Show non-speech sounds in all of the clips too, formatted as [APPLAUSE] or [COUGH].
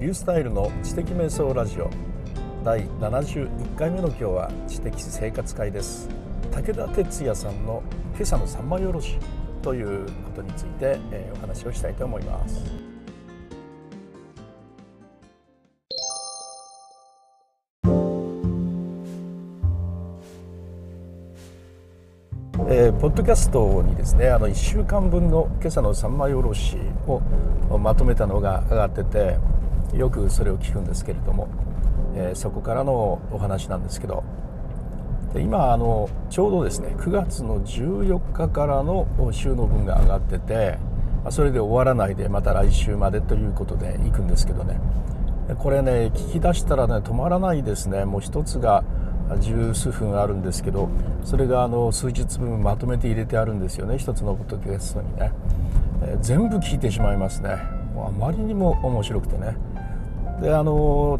リュースタイルの知的瞑想ラジオ。第71回目の今日は知的生活会です。武田哲也さんの今朝の三枚おろしということについて、えー、お話をしたいと思います。えー、ポッドキャストにですねあの1週間分の今朝の三枚おろしをまとめたのが上がっててよくそれを聞くんですけれども、えー、そこからのお話なんですけどで今あのちょうどですね9月の14日からの週の分が上がっててそれで終わらないでまた来週までということで行くんですけどね。これね聞き出したらね止まらないですね。もう一つが十数分あるんですけどそれがあの数日分まとめて入れてあるんですよね。一つのポッドキャストにね、えー、全部聞いてしまいますね。もうあまりにも面白くてね。であの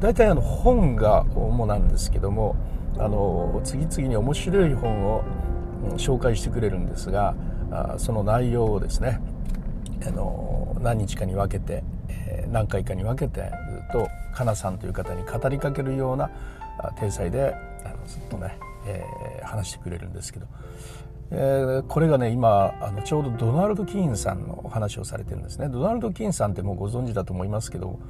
大体あの本が主なんですけどもあの次々に面白い本を紹介してくれるんですがその内容をですねあの何日かに分けて、何回かに分けてずっとかなさんという方に語りかけるような体裁であのずっとね、えー、話してくれるんですけど、えー、これがね今あのちょうどドナルド・キーンさんのお話をされてるんですね。ドナルド・キーンさんってもうご存知だと思いますけど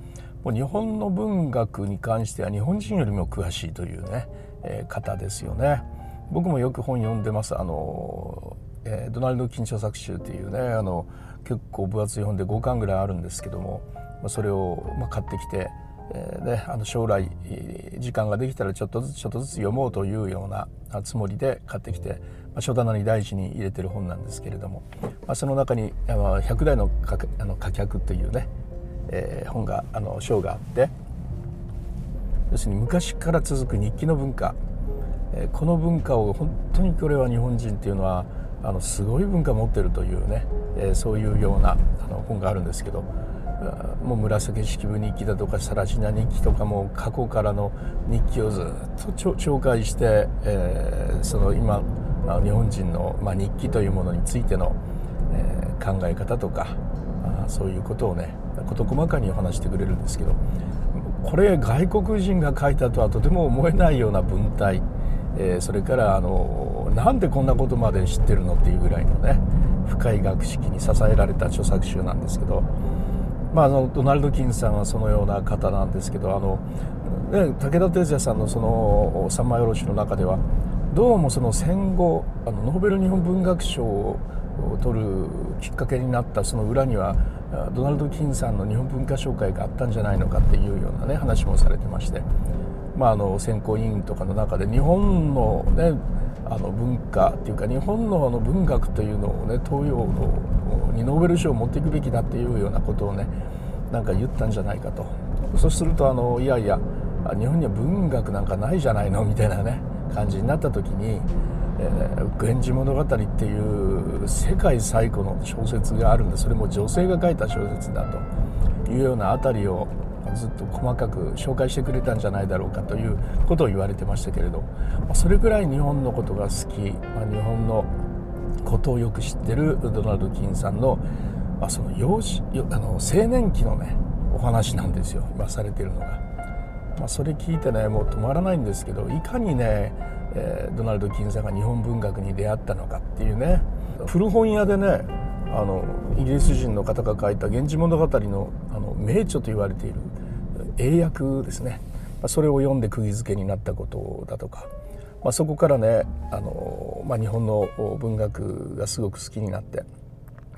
もう日本の文学に関しては日本人よりも詳しいというね、えー、方ですよね。僕もよく本読んでます。あの、えー、ドナルド・キーン著作集っていうねあの結構分厚い本で5巻ぐらいあるんですけども、まあ、それを、まあ、買ってきてえーね、あの将来時間ができたらちょっとずつちょっとずつ読もうというようなつもりで買ってきて、まあ、書棚に大事に入れてる本なんですけれども、まあ、その中に「百代のあの客客」というね、えー、本があの章があって要するに昔から続く日記の文化、えー、この文化を本当にこれは日本人っていうのはあのすごい文化持ってるというね、えー、そういうようなあの本があるんですけど。もう紫式部日記だとか更科日記とかも過去からの日記をずっと紹介して、えー、その今日本人の、まあ、日記というものについての、えー、考え方とかあそういうことをね事細かにお話してくれるんですけどこれ外国人が書いたとはとても思えないような文体、えー、それからあのなんでこんなことまで知ってるのっていうぐらいのね深い学識に支えられた著作集なんですけど。まあ、あのドナルド・キンさんはそのような方なんですけどあの、武田鉄矢さんのその三枚おろしの中ではどうもその戦後あのノーベル日本文学賞を取るきっかけになったその裏にはドナルド・キンさんの日本文化紹介があったんじゃないのかっていうようなね話もされてまして、まあ、あの選考委員とかの中で日本のねあの文化っていうか日本のあの文学というのをね東洋のにノーベル賞を持っていくべきだっていうようなことをねなんか言ったんじゃないかと。そうするとあのいやいや日本には文学なんかないじゃないのみたいなね感じになった時に「えー、源氏物語」っていう世界最古の小説があるんでそれも女性が書いた小説だというようなあたりをずっと細かく紹介してくれたんじゃないだろうかということを言われてましたけれど、まそれぐらい日本のことが好き、ま、日本のことをよく知ってるドナルド・キンさんの,、ま、その幼児あの青年期のねお話なんですよ。今されてるのが。まあ、それ聞いてねもう止まらないんですけどいかにね、えー、ドナルド・キンさんが日本文学に出会ったのかっていうね。古本屋でねあのイギリス人の方が書いた「源氏物語の」あの名著と言われている英訳ですね。それを読んで釘付けになったことだとか、まあ、そこからねあの、まあ、日本の文学がすごく好きになって。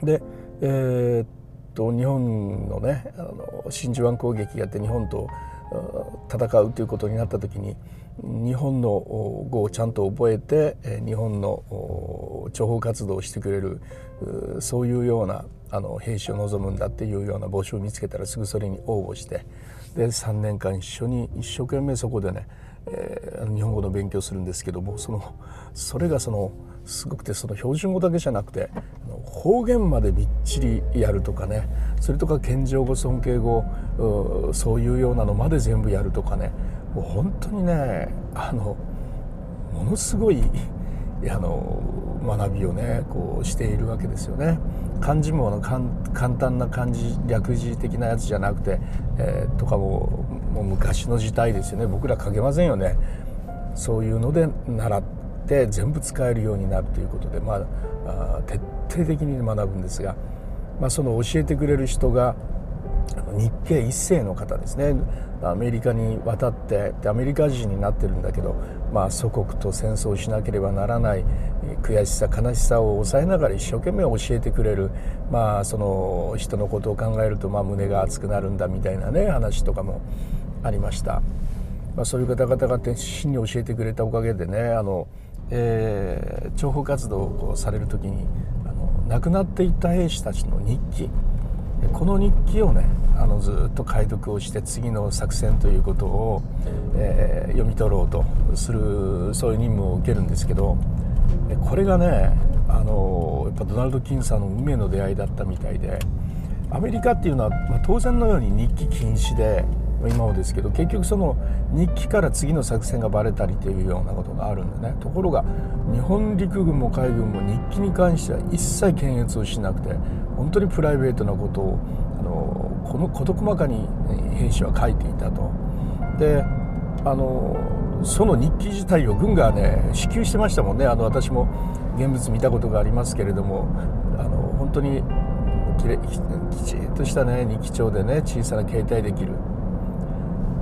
で、えー、っと日本のねあの真珠湾攻撃やって日本と戦うということになった時に日本の語をちゃんと覚えて日本の諜報活動をしてくれるそういうようなあの兵士を望むんだっていうような募集を見つけたらすぐそれに応募して。で3年間一緒に一生懸命そこでね、えー、日本語の勉強するんですけどもそのそれがそのすごくてその標準語だけじゃなくて方言までびっちりやるとかねそれとか謙譲語尊敬語そういうようなのまで全部やるとかねもう本当にねあのものすごいあの学びをねこうしているわけですよね。漢字もあの簡単な漢字略字的なやつじゃなくて、えー、とかももう昔の時代ですよね僕ら書けませんよねそういうので習って全部使えるようになるということで、まあ、あ徹底的に学ぶんですが、まあ、その教えてくれる人が日系一世の方ですね。アメリカに渡ってアメリカ人になってるんだけど、まあ、祖国と戦争しなければならない悔しさ悲しさを抑えながら一生懸命教えてくれる、まあ、その人のことを考えるとまあ胸が熱くなるんだみたいなね話とかもありました、まあ、そういう方々が熱心に教えてくれたおかげでねあの、えー、諜報活動をされる時にあの亡くなっていった兵士たちの日記この日記をねあのずっと解読をして次の作戦ということを、えー、読み取ろうとするそういう任務を受けるんですけどこれがねあのやっぱドナルド・キンさんの運命の出会いだったみたいでアメリカっていうのは、まあ、当然のように日記禁止で今もですけど結局その日記から次の作戦がバレたりというようなことがあるんでねところが日本陸軍も海軍も日記に関しては一切検閲をしなくて本当にプライベートなことをあのこの事細かに兵士は書いていたと。であのその日記自体を軍がね支給してましたもんね。あの私も現物見たことがありますけれどもあの本当にきれきちっとしたね日記帳でね小さな携帯できる。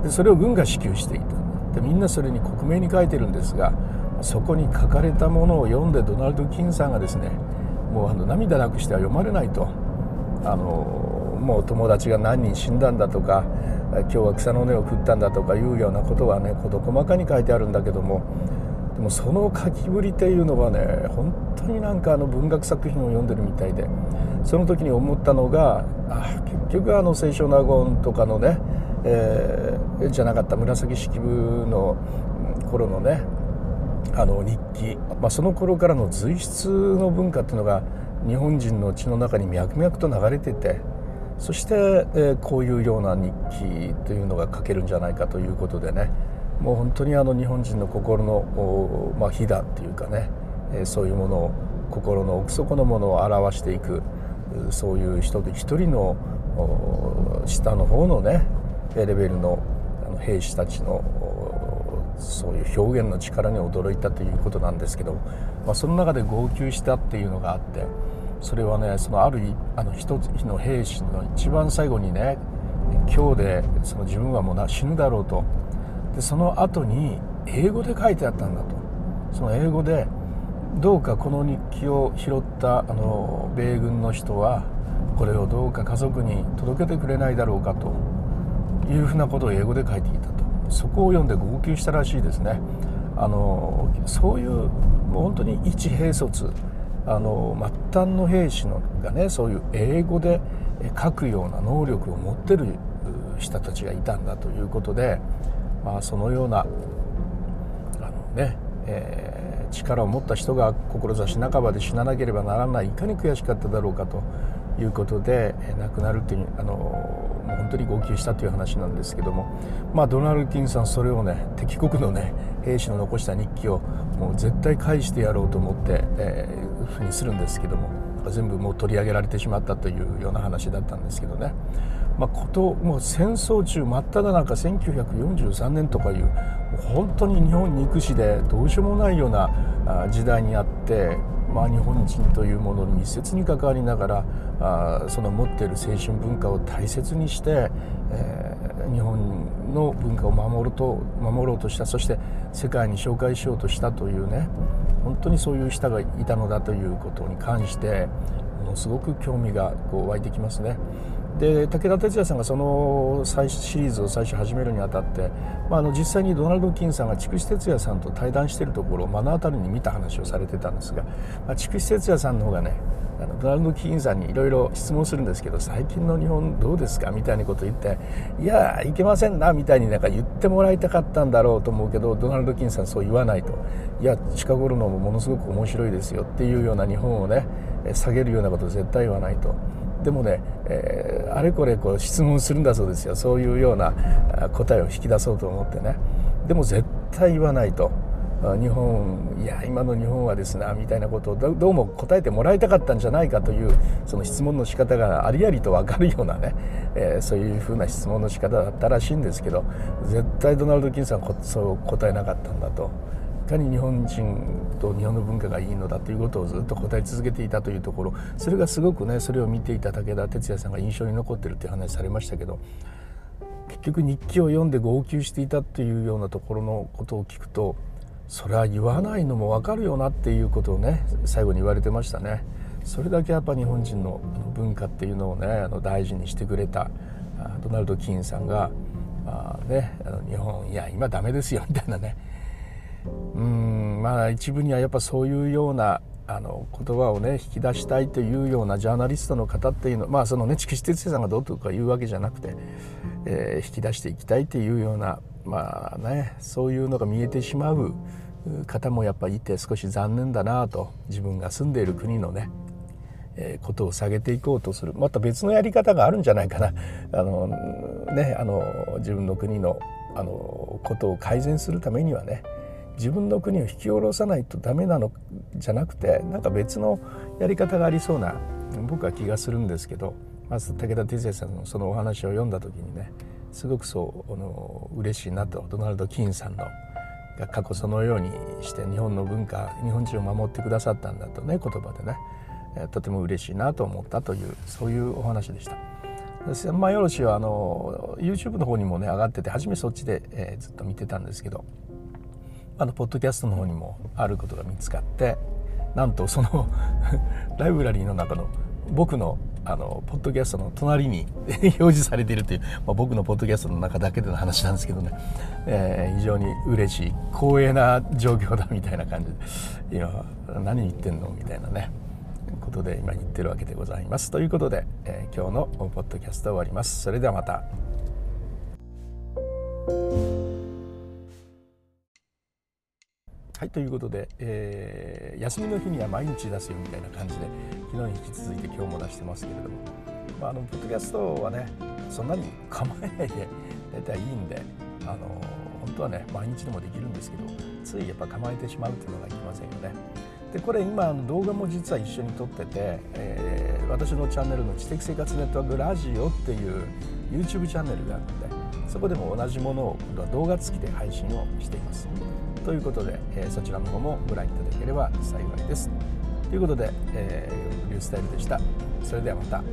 でそれを軍が支給していた。でみんなそれに克明に書いてるんですがそこに書かれたものを読んでドナルド・キンさんがですねもうあの涙なくしては読まれないと。あのもう友達が何人死んだんだとか今日は草の根を食ったんだとかいうようなことはね事細かに書いてあるんだけどもでもその書きぶりっていうのはね本当になんかあの文学作品を読んでるみたいでその時に思ったのがあ結局あの清少納言とかのねえー、じゃなかった紫式部の頃のねあの日記、まあ、その頃からの随筆の文化っていうのが日本人の血の中に脈々と流れててそして、えー、こういうような日記というのが書けるんじゃないかということでねもう本当にあの日本人の心の、まあ、火だっていうかね、えー、そういうものを心の奥底のものを表していくそういう人で一人の下の方のねレベルの兵士たちのそういう表現の力に驚いたということなんですけど、まあ、その中で号泣したっていうのがあってそれはねそのあるあの一つの兵士の一番最後にね今日でその自分はもう死ぬだろうと。でその後に英語で書いてあったんだと。その英語でどうかこの日記を拾ったあの米軍の人はこれをどうか家族に届けてくれないだろうかというふうなことを英語で書いていたと。そこを読んで号泣したらしいですね。あのそういうもう本当に一兵卒あの末端の兵士のがねそういう英語で書くような能力を持ってる人たちがいたんだということで、まあ、そのようなあのね、えー、力を持った人が志半ばで死ななければならないいかに悔しかっただろうかということで亡くなるというあのもう本当に号泣したという話なんですけども、まあ、ドナルド・キンさんそれをね敵国のね兵士の残した日記をもう絶対返してやろうと思って、えー、ふうにするんですけども全部もう取り上げられてしまったというような話だったんですけどね。まあ、こともう戦争中真っ只中1943年とかいう本当に日本憎しでどうしようもないような時代にあってまあ、日本人というものに密接に関わりながらあその持っている青春文化を大切にして、えー、日本の文化を守ると守ろうとしたそして世界に紹介しようとしたというね本当にそういう人がいたのだということに関してものすごく興味がこう湧いてきますね。で武田鉄矢さんがその最シリーズを最初始めるにあたって、まあ、あの実際にドナルド・キンさんが筑紫哲也さんと対談しているところを目の当たりに見た話をされてたんですが、まあ、筑紫哲也さんの方がねあのドナルド・キンさんにいろいろ質問するんですけど最近の日本どうですか？みたいなこと言っていやいけませんなみたいになんか言ってもらいたかったんだろうと思うけどドナルド・キンさんそう言わないといや近頃のもものすごく面白いですよっていうような日本をね下げるようなこと絶対言わないと。でもね、えー、あれこれこう質問するんだそうですよ。そういうような答えを引き出そうと思ってね。でも絶対言わないと。日本いや今の日本はですねみたいなことをどうも答えてもらいたかったんじゃないかというその質問の仕方がありありと分かるようなね、えー、そういうふうな質問の仕方だったらしいんですけど絶対ドナルド・キンさんはそう答えなかったんだと。かに日本人と日本の文化がいいのだということをずっと答え続けていたというところそれがすごくねそれを見ていた武田鉄矢さんが印象に残ってるっていう話されましたけど結局日記を読んで号泣していたっていうようなところのことを聞くとそれは言わないのも分かるよなっていうことをね最後に言われてましたね。それだけやっぱ日本人の文化っていうのをねあの大事にしてくれたドナルド・キーンさんがあ、ね、あの日本いや今ダメですよみたいなねうんまあ一部にはやっぱそういうようなあの言葉をね引き出したいというようなジャーナリストの方っていうのまあそのね筑紫哲也さんがどうとか言うわけじゃなくて、えー、引き出していきたいというようなまあねそういうのが見えてしまう方もやっぱいて少し残念だなと自分が住んでいる国のね、えー、ことを下げていこうとする。また別のやり方があるんじゃないかな。[LAUGHS] あの、ね、あの自分の国のあのことを改善するためにはね自分の国を引き下ろさないとダメなのじゃなくてなんか別のやり方がありそうな僕は気がするんですけどまず武田鉄矢さんのそのお話を読んだ時にねすごくそうあの嬉しいなとドナルド・キーンさんのが過去そのようにして日本の文化日本人を守ってくださったんだとね言葉でねとても嬉しいなと思ったというそういうお話でした。千枚おろしはあの YouTube の方にもね上がってて初めそっちで、えー、ずっと見てたんですけどあのポッドキャストの方にもあることが見つかってなんとその [LAUGHS] ライブラリーの中の僕のあのポッドキャストの隣に [LAUGHS] 表示されているという、まあ、僕のポッドキャストの中だけでの話なんですけどね、えー、非常に嬉しい光栄な状況だみたいな感じで今何言ってんのみたいなねことで今言ってるわけでございます。ということで、えー、今日のポッドキャスト終わります。それではまた。はいということで、えー、休みの日には毎日出すよみたいな感じで昨日に引き続いて今日も出してますけれども、まあ、あのポッドキャストはねそんなに構えないで大体いいんであの本当はね毎日でもできるんですけどついやっぱ構えてしまうっていうのがいけませんよね。でこれ今動画も実は一緒に撮ってて、えー、私のチャンネルの知的生活ネットワークラジオっていう YouTube チャンネルがあるのでそこでも同じものを今度は動画付きで配信をしています。ということで、えー、そちらの方もご覧いただければ幸いです。ということで、えー、リュースタイルでした。それではまた。